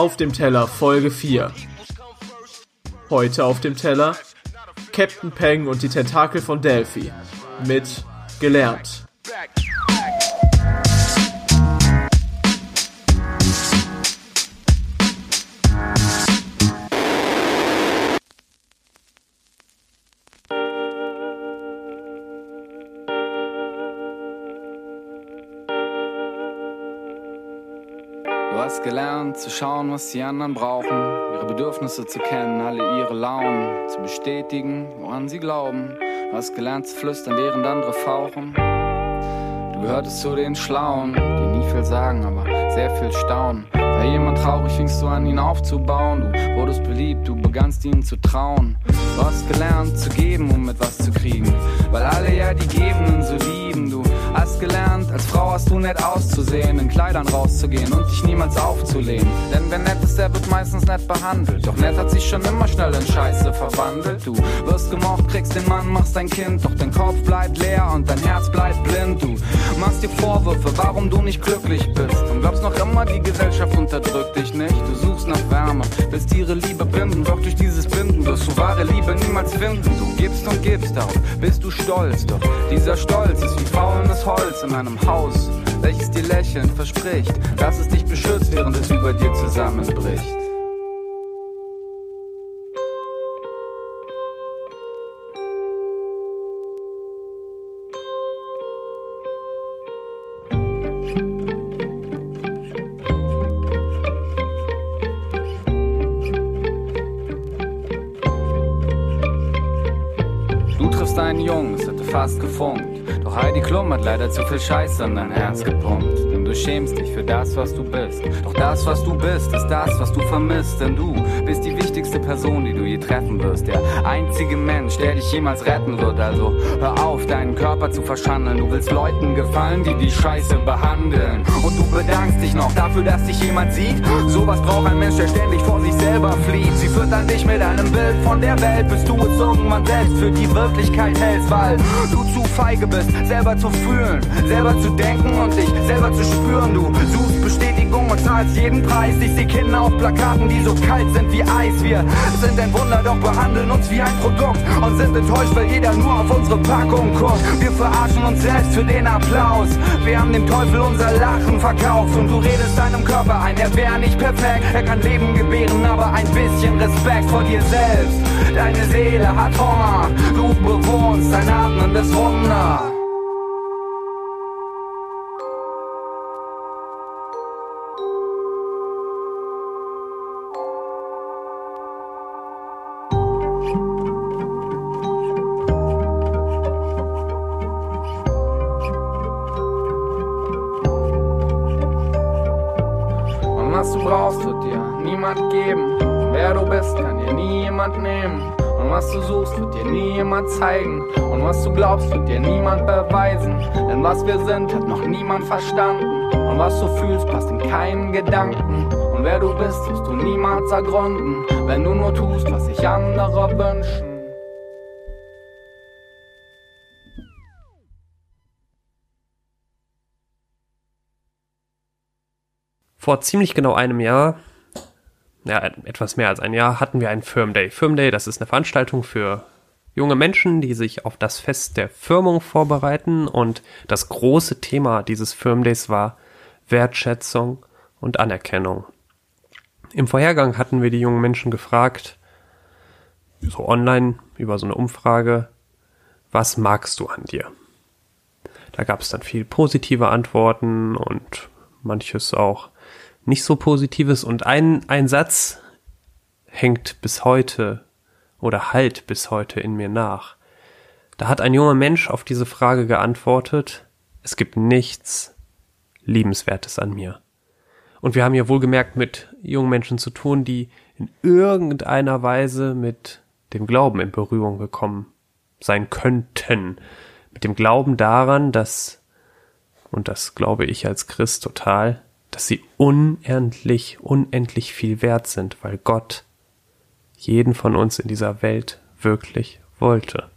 Auf dem Teller Folge 4. Heute auf dem Teller Captain Peng und die Tentakel von Delphi mit Gelernt. Du hast gelernt zu schauen, was die anderen brauchen, ihre Bedürfnisse zu kennen, alle ihre Launen zu bestätigen, woran sie glauben. Du hast gelernt zu flüstern, während andere fauchen. Du gehörtest zu den Schlauen, die nie viel sagen, aber sehr viel staunen. War jemand traurig, fingst du an, ihn aufzubauen. Du wurdest beliebt, du begannst ihnen zu trauen. Du hast gelernt zu geben, um etwas zu kriegen, weil alle ja die Gebenden so lieben. Du Hast gelernt, als Frau hast du nett auszusehen, in Kleidern rauszugehen und dich niemals aufzulehnen. Denn wer nett ist, der wird meistens nett behandelt. Doch nett hat sich schon immer schnell in Scheiße verwandelt. Du wirst gemocht, kriegst den Mann, machst dein Kind. Doch dein Kopf bleibt leer und dein Herz bleibt blind. Du machst dir Vorwürfe, warum du nicht glücklich bist. Und glaubst noch immer, die Gesellschaft unterdrückt dich nicht. Du suchst nach Wärme, willst ihre Liebe binden. Doch durch dieses Binden wirst du wahre Liebe niemals finden. Du gibst und gibst, darauf bist du stolz. Doch dieser Stolz ist wie faulendes Holz in einem Haus, welches dir lächelnd verspricht, dass es dich beschützt, während es über dir zusammenbricht. Du triffst einen Jungen, es hätte fast gefunkt. Doch Heidi Klum hat leider zu viel Scheiße an dein Herz gepumpt. Du schämst dich für das, was du bist. Doch das, was du bist, ist das, was du vermisst. Denn du bist die wichtigste Person, die du je treffen wirst. Der einzige Mensch, der dich jemals retten wird. Also hör auf, deinen Körper zu verschandeln. Du willst Leuten gefallen, die die Scheiße behandeln. Und du bedankst dich noch dafür, dass dich jemand sieht. Sowas braucht ein Mensch, der ständig vor sich selber flieht. Sie führt an dich mit einem Bild von der Welt, bis du es irgendwann selbst für die Wirklichkeit hältst, weil du zu feige bist, selber zu fühlen, selber zu denken und dich selber zu spüren. Du suchst Bestätigung und zahlst jeden Preis. Ich seh Kinder auf Plakaten, die so kalt sind wie Eis. Wir sind ein Wunder, doch behandeln uns wie ein Produkt und sind enttäuscht, weil jeder nur auf unsere Packung guckt. Wir verarschen uns selbst für den Applaus. Wir haben dem Teufel unser Lachen verkauft und du redest deinem Körper ein, er wäre nicht perfekt. Er kann Leben gebären, aber ein bisschen Respekt vor dir selbst. Deine Seele hat Hunger, du bewohnst ein atmendes Wunder. Brauchst, wird dir niemand geben. Wer du bist, kann dir nie jemand nehmen. Und was du suchst, wird dir nie jemand zeigen. Und was du glaubst, wird dir niemand beweisen. Denn was wir sind, hat noch niemand verstanden. Und was du fühlst, passt in keinen Gedanken. Und wer du bist, wirst du niemals ergründen. Wenn du nur tust, was sich andere wünschen. Vor ziemlich genau einem Jahr, ja, etwas mehr als ein Jahr, hatten wir einen Firm Day. Firm Day, das ist eine Veranstaltung für junge Menschen, die sich auf das Fest der Firmung vorbereiten. Und das große Thema dieses Firm Days war Wertschätzung und Anerkennung. Im Vorhergang hatten wir die jungen Menschen gefragt, so online über so eine Umfrage, was magst du an dir? Da gab es dann viel positive Antworten und manches auch nicht so positives. Und ein, ein Satz hängt bis heute oder halt bis heute in mir nach. Da hat ein junger Mensch auf diese Frage geantwortet, es gibt nichts Liebenswertes an mir. Und wir haben hier wohlgemerkt mit jungen Menschen zu tun, die in irgendeiner Weise mit dem Glauben in Berührung gekommen sein könnten. Mit dem Glauben daran, dass, und das glaube ich als Christ total, dass sie unendlich, unendlich viel wert sind, weil Gott jeden von uns in dieser Welt wirklich wollte.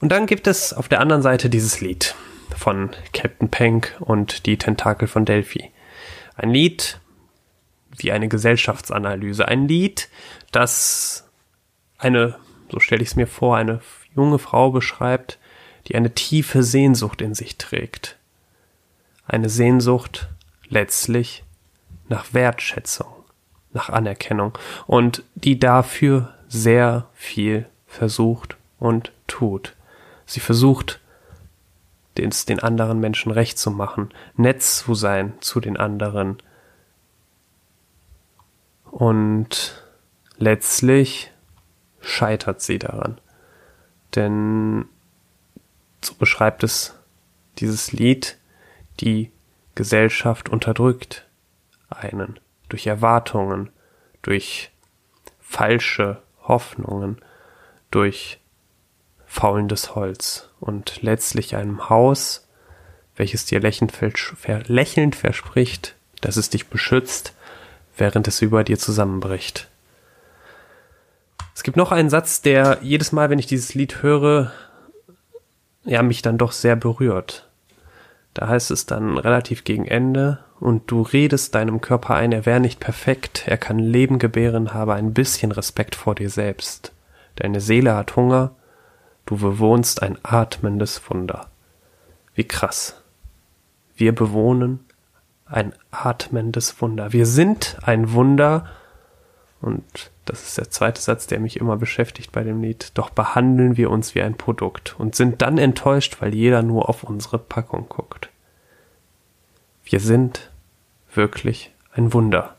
Und dann gibt es auf der anderen Seite dieses Lied von Captain Pank und die Tentakel von Delphi. Ein Lied, wie eine Gesellschaftsanalyse. Ein Lied, das eine, so stelle ich es mir vor, eine junge Frau beschreibt, die eine tiefe Sehnsucht in sich trägt. Eine Sehnsucht letztlich nach Wertschätzung, nach Anerkennung und die dafür sehr viel versucht und tut. Sie versucht, es den anderen Menschen recht zu machen, nett zu sein zu den anderen. Und letztlich scheitert sie daran. Denn so beschreibt es dieses Lied, die Gesellschaft unterdrückt einen durch Erwartungen, durch falsche Hoffnungen, durch faulendes Holz und letztlich einem Haus, welches dir lächelnd, verspricht, dass es dich beschützt, während es über dir zusammenbricht. Es gibt noch einen Satz, der jedes Mal, wenn ich dieses Lied höre, ja, mich dann doch sehr berührt. Da heißt es dann relativ gegen Ende, und du redest deinem Körper ein, er wäre nicht perfekt, er kann Leben gebären, habe ein bisschen Respekt vor dir selbst. Deine Seele hat Hunger, du bewohnst ein atmendes Wunder. Wie krass. Wir bewohnen ein atmendes Wunder. Wir sind ein Wunder, und das ist der zweite Satz, der mich immer beschäftigt bei dem Lied, doch behandeln wir uns wie ein Produkt und sind dann enttäuscht, weil jeder nur auf unsere Packung guckt. Wir sind wirklich ein Wunder.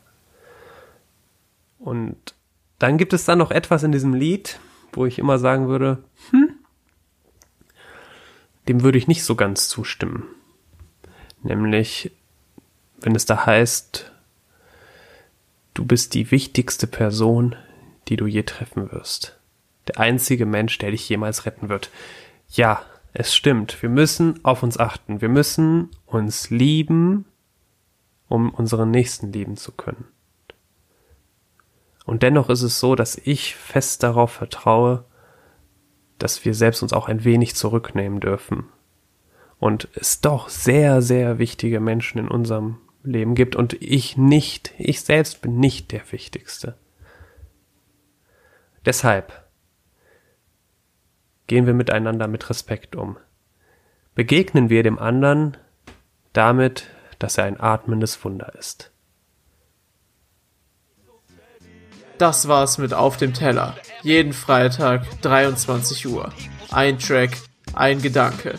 Und dann gibt es dann noch etwas in diesem Lied, wo ich immer sagen würde, hm, dem würde ich nicht so ganz zustimmen. Nämlich, wenn es da heißt, du bist die wichtigste Person, die du je treffen wirst. Der einzige Mensch, der dich jemals retten wird. Ja, es stimmt. Wir müssen auf uns achten. Wir müssen uns lieben, um unseren Nächsten lieben zu können. Und dennoch ist es so, dass ich fest darauf vertraue, dass wir selbst uns auch ein wenig zurücknehmen dürfen. Und es doch sehr, sehr wichtige Menschen in unserem Leben gibt und ich nicht, ich selbst bin nicht der Wichtigste. Deshalb gehen wir miteinander mit Respekt um. Begegnen wir dem anderen damit, dass er ein atmendes Wunder ist. Das war's mit Auf dem Teller. Jeden Freitag 23 Uhr. Ein Track, ein Gedanke.